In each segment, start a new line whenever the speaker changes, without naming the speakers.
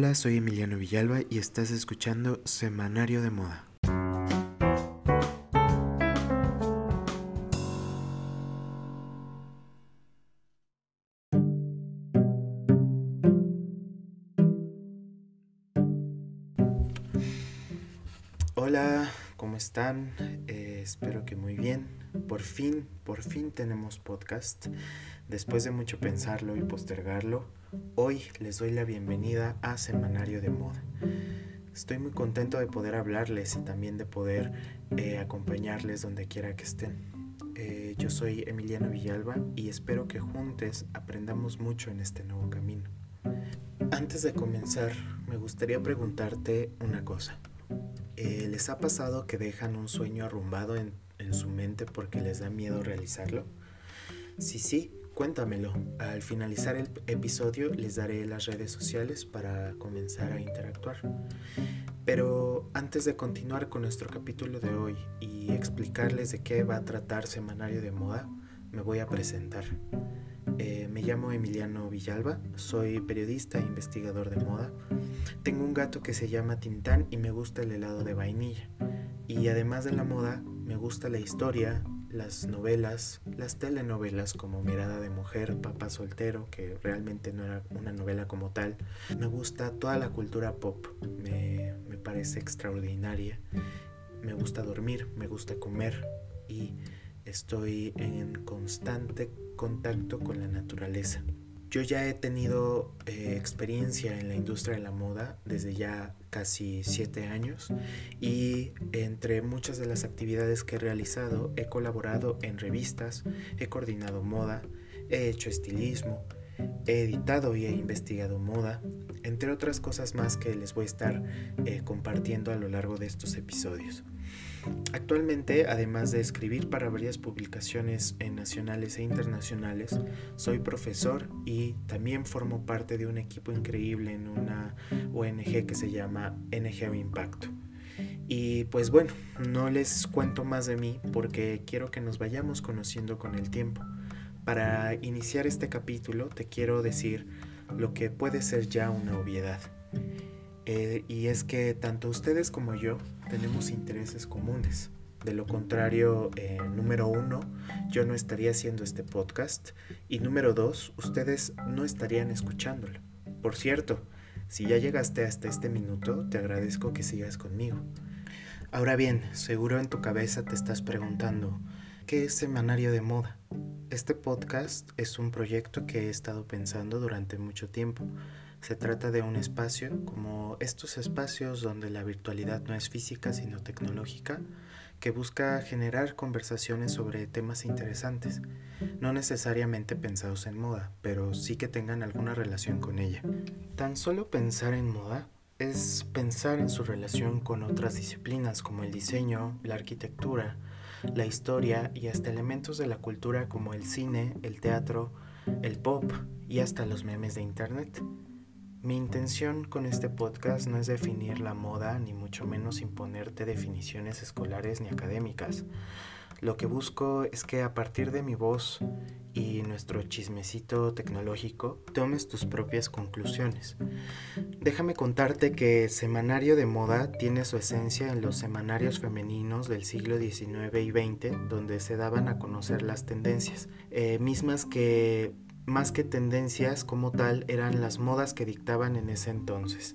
Hola, soy Emiliano Villalba y estás escuchando Semanario de Moda. Hola, ¿cómo están? Eh, espero que muy bien. Por fin, por fin tenemos podcast. Después de mucho pensarlo y postergarlo, hoy les doy la bienvenida a Semanario de Moda. Estoy muy contento de poder hablarles y también de poder eh, acompañarles donde quiera que estén. Eh, yo soy Emiliano Villalba y espero que juntos aprendamos mucho en este nuevo camino. Antes de comenzar, me gustaría preguntarte una cosa. Eh, ¿Les ha pasado que dejan un sueño arrumbado en, en su mente porque les da miedo realizarlo? Si sí, Cuéntamelo. Al finalizar el episodio les daré las redes sociales para comenzar a interactuar. Pero antes de continuar con nuestro capítulo de hoy y explicarles de qué va a tratar Semanario de Moda, me voy a presentar. Eh, me llamo Emiliano Villalba, soy periodista e investigador de moda. Tengo un gato que se llama Tintán y me gusta el helado de vainilla. Y además de la moda, me gusta la historia, las novelas, las telenovelas como Mirada de Mujer, Papá Soltero, que realmente no era una novela como tal. Me gusta toda la cultura pop, me, me parece extraordinaria. Me gusta dormir, me gusta comer y estoy en constante contacto con la naturaleza. Yo ya he tenido eh, experiencia en la industria de la moda desde ya casi siete años y entre muchas de las actividades que he realizado he colaborado en revistas, he coordinado moda, he hecho estilismo, he editado y he investigado moda, entre otras cosas más que les voy a estar eh, compartiendo a lo largo de estos episodios. Actualmente, además de escribir para varias publicaciones nacionales e internacionales, soy profesor y también formo parte de un equipo increíble en una ONG que se llama NGO Impacto. Y pues bueno, no les cuento más de mí porque quiero que nos vayamos conociendo con el tiempo. Para iniciar este capítulo te quiero decir lo que puede ser ya una obviedad. Eh, y es que tanto ustedes como yo tenemos intereses comunes. De lo contrario, eh, número uno, yo no estaría haciendo este podcast y número dos, ustedes no estarían escuchándolo. Por cierto, si ya llegaste hasta este minuto, te agradezco que sigas conmigo. Ahora bien, seguro en tu cabeza te estás preguntando, ¿qué es Semanario de Moda? Este podcast es un proyecto que he estado pensando durante mucho tiempo se trata de un espacio como estos espacios donde la virtualidad no es física sino tecnológica, que busca generar conversaciones sobre temas interesantes, no necesariamente pensados en moda, pero sí que tengan alguna relación con ella. Tan solo pensar en moda es pensar en su relación con otras disciplinas como el diseño, la arquitectura, la historia y hasta elementos de la cultura como el cine, el teatro, el pop y hasta los memes de internet. Mi intención con este podcast no es definir la moda, ni mucho menos imponerte definiciones escolares ni académicas. Lo que busco es que a partir de mi voz y nuestro chismecito tecnológico tomes tus propias conclusiones. Déjame contarte que Semanario de Moda tiene su esencia en los semanarios femeninos del siglo XIX y XX, donde se daban a conocer las tendencias, eh, mismas que más que tendencias como tal, eran las modas que dictaban en ese entonces.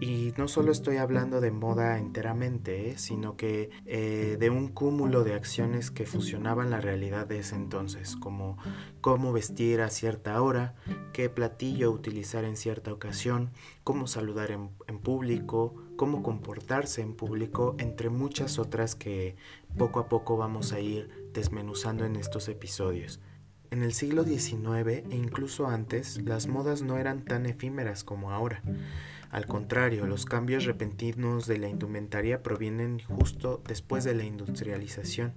Y no solo estoy hablando de moda enteramente, ¿eh? sino que eh, de un cúmulo de acciones que fusionaban la realidad de ese entonces, como cómo vestir a cierta hora, qué platillo utilizar en cierta ocasión, cómo saludar en público, cómo comportarse en público, entre muchas otras que poco a poco vamos a ir desmenuzando en estos episodios. En el siglo XIX e incluso antes, las modas no eran tan efímeras como ahora. Al contrario, los cambios repentinos de la indumentaria provienen justo después de la industrialización.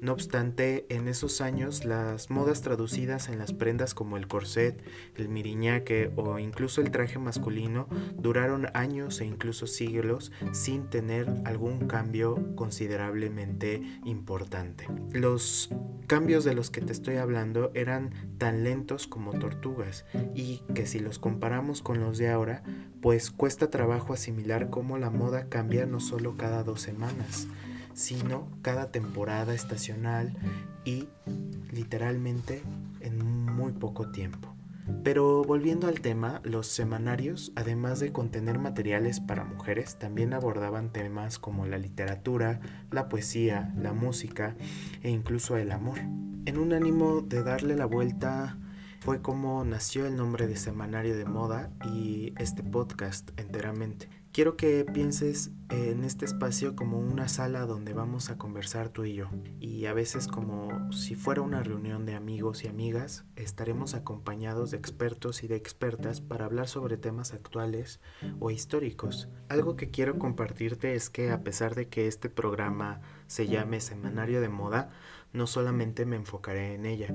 No obstante, en esos años las modas traducidas en las prendas como el corset, el miriñaque o incluso el traje masculino duraron años e incluso siglos sin tener algún cambio considerablemente importante. Los cambios de los que te estoy hablando eran tan lentos como tortugas y que si los comparamos con los de ahora, pues cuesta trabajo asimilar cómo la moda cambia no solo cada dos semanas, sino cada temporada estacional y literalmente en muy poco tiempo. Pero volviendo al tema, los semanarios, además de contener materiales para mujeres, también abordaban temas como la literatura, la poesía, la música e incluso el amor. En un ánimo de darle la vuelta fue como nació el nombre de Semanario de Moda y este podcast enteramente. Quiero que pienses en este espacio como una sala donde vamos a conversar tú y yo. Y a veces como si fuera una reunión de amigos y amigas, estaremos acompañados de expertos y de expertas para hablar sobre temas actuales o históricos. Algo que quiero compartirte es que a pesar de que este programa se llame Semanario de Moda, no solamente me enfocaré en ella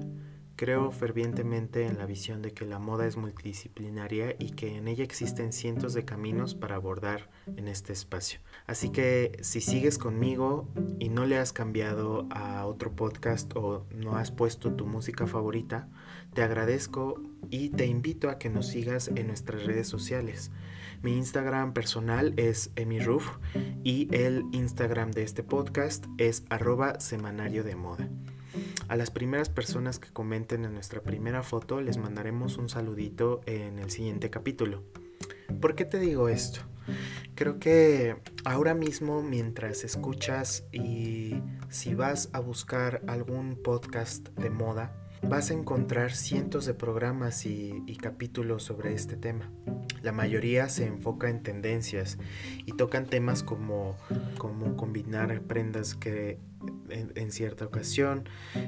Creo fervientemente en la visión de que la moda es multidisciplinaria y que en ella existen cientos de caminos para abordar en este espacio. Así que si sigues conmigo y no le has cambiado a otro podcast o no has puesto tu música favorita, te agradezco y te invito a que nos sigas en nuestras redes sociales. Mi Instagram personal es emiruf y el Instagram de este podcast es arroba semanario de moda. A las primeras personas que comenten en nuestra primera foto les mandaremos un saludito en el siguiente capítulo. ¿Por qué te digo esto? Creo que ahora mismo mientras escuchas y si vas a buscar algún podcast de moda, vas a encontrar cientos de programas y, capítulos sobre este tema. La mayoría se enfoca en tendencias y tocan temas como cómo combinar prendas que en, cierta ocasión,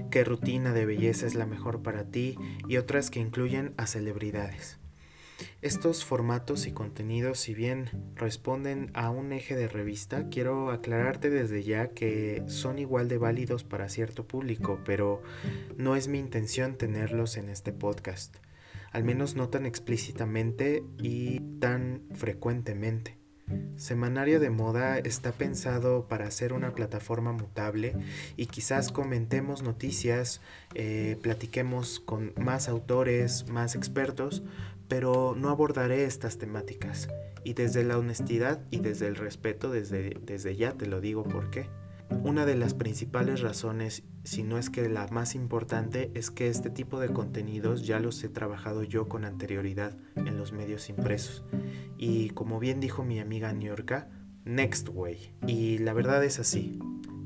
qué rutina de belleza es la mejor para ti y otras que incluyen a celebridades. Estos formatos y contenidos, si bien responden a un eje de revista, quiero aclararte desde ya que son igual de válidos para cierto público, pero no es mi intención tenerlos en este podcast, al menos no tan explícitamente y tan frecuentemente. Semanario de Moda está pensado para ser una plataforma mutable y quizás comentemos noticias, eh, platiquemos con más autores, más expertos, pero no abordaré estas temáticas. Y desde la honestidad y desde el respeto, desde, desde ya te lo digo por qué. Una de las principales razones, si no es que la más importante, es que este tipo de contenidos ya los he trabajado yo con anterioridad en los medios impresos. Y como bien dijo mi amiga Niorka, next way. Y la verdad es así.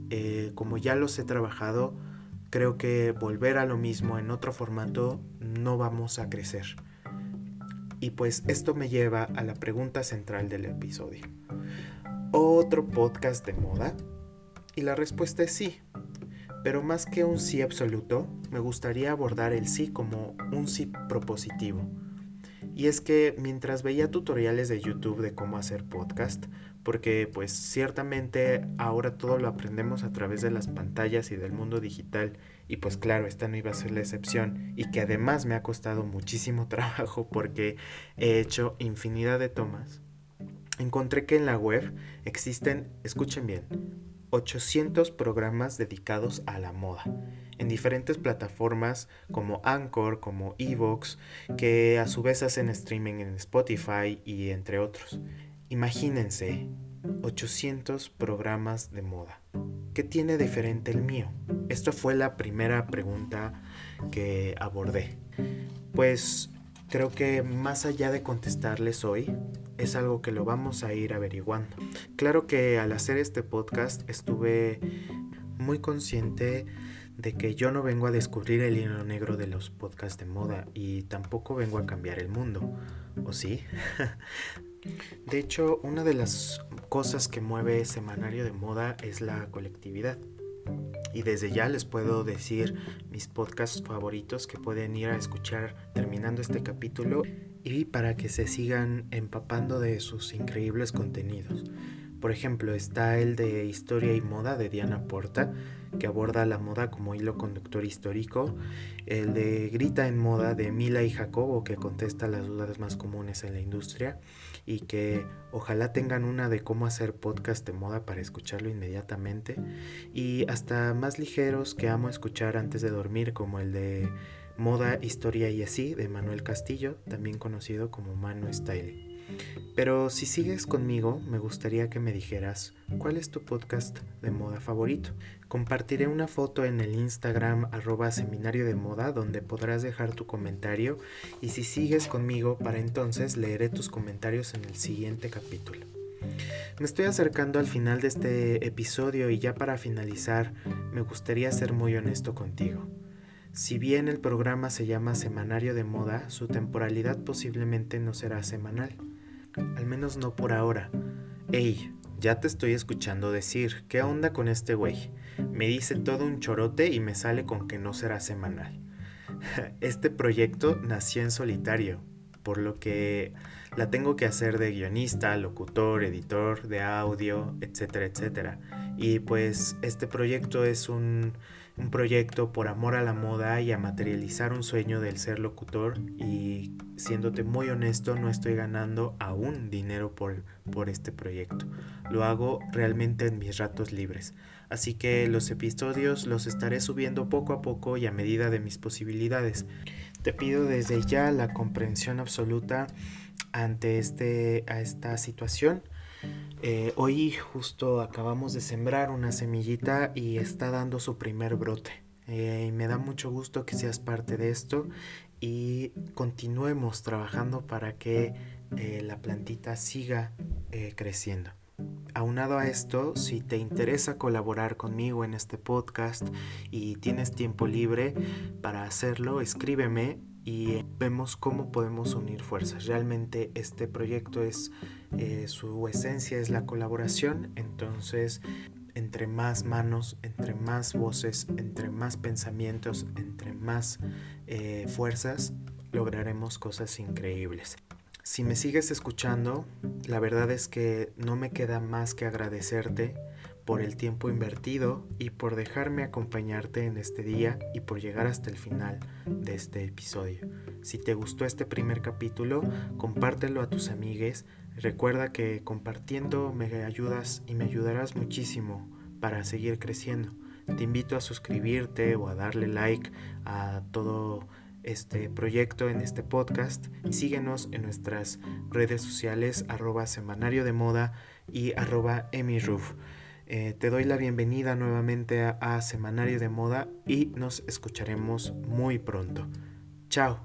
Eh, como ya los he trabajado, creo que volver a lo mismo en otro formato no vamos a crecer. Y pues esto me lleva a la pregunta central del episodio. ¿Otro podcast de moda? Y la respuesta es sí. Pero más que un sí absoluto, me gustaría abordar el sí como un sí propositivo. Y es que mientras veía tutoriales de YouTube de cómo hacer podcast, porque pues ciertamente ahora todo lo aprendemos a través de las pantallas y del mundo digital, y pues claro, esta no iba a ser la excepción, y que además me ha costado muchísimo trabajo porque he hecho infinidad de tomas, encontré que en la web existen, escuchen bien, 800 programas dedicados a la moda en diferentes plataformas como Anchor, como Evox, que a su vez hacen streaming en Spotify y entre otros. Imagínense, 800 programas de moda. ¿Qué tiene diferente el mío? Esta fue la primera pregunta que abordé. Pues creo que más allá de contestarles hoy, es algo que lo vamos a ir averiguando. Claro que al hacer este podcast estuve muy consciente de que yo no vengo a descubrir el hilo negro de los podcasts de moda y tampoco vengo a cambiar el mundo, ¿o sí? de hecho, una de las cosas que mueve Semanario de Moda es la colectividad. Y desde ya les puedo decir mis podcasts favoritos que pueden ir a escuchar terminando este capítulo y para que se sigan empapando de sus increíbles contenidos. Por ejemplo, está el de Historia y Moda de Diana Porta, que aborda la moda como hilo conductor histórico, el de Grita en Moda de Mila y Jacobo, que contesta las dudas más comunes en la industria y que ojalá tengan una de cómo hacer podcast de moda para escucharlo inmediatamente, y hasta más ligeros que amo escuchar antes de dormir, como el de Moda, Historia y así de Manuel Castillo, también conocido como Manu Style. Pero si sigues conmigo, me gustaría que me dijeras cuál es tu podcast de moda favorito. Compartiré una foto en el Instagram arroba seminario de moda donde podrás dejar tu comentario y si sigues conmigo para entonces leeré tus comentarios en el siguiente capítulo. Me estoy acercando al final de este episodio y ya para finalizar me gustaría ser muy honesto contigo. Si bien el programa se llama Semanario de Moda, su temporalidad posiblemente no será semanal. Al menos no por ahora. Ey, ya te estoy escuchando decir, ¿qué onda con este güey? Me dice todo un chorote y me sale con que no será semanal. Este proyecto nació en solitario, por lo que la tengo que hacer de guionista, locutor, editor de audio, etcétera, etcétera. Y pues este proyecto es un, un proyecto por amor a la moda y a materializar un sueño del ser locutor y siéndote muy honesto no estoy ganando aún dinero por, por este proyecto. Lo hago realmente en mis ratos libres. Así que los episodios los estaré subiendo poco a poco y a medida de mis posibilidades. Te pido desde ya la comprensión absoluta ante este, a esta situación eh, hoy justo acabamos de sembrar una semillita y está dando su primer brote. Eh, y me da mucho gusto que seas parte de esto y continuemos trabajando para que eh, la plantita siga creciendo. Aunado a esto, si te interesa colaborar conmigo en este podcast y tienes tiempo libre para hacerlo, escríbeme y vemos cómo podemos unir fuerzas. Realmente este proyecto es, eh, su esencia es la colaboración, entonces entre más manos, entre más voces, entre más pensamientos, entre más eh, fuerzas, lograremos cosas increíbles. Si me sigues escuchando, la verdad es que no me queda más que agradecerte por el tiempo invertido y por dejarme acompañarte en este día y por llegar hasta el final de este episodio. Si te gustó este primer capítulo, compártelo a tus amigues. Recuerda que compartiendo me ayudas y me ayudarás muchísimo para seguir creciendo. Te invito a suscribirte o a darle like a todo este proyecto en este podcast síguenos en nuestras redes sociales arroba semanario de moda y arroba emiruf. Eh, te doy la bienvenida nuevamente a, Semanario de Moda y nos escucharemos muy pronto. Chao.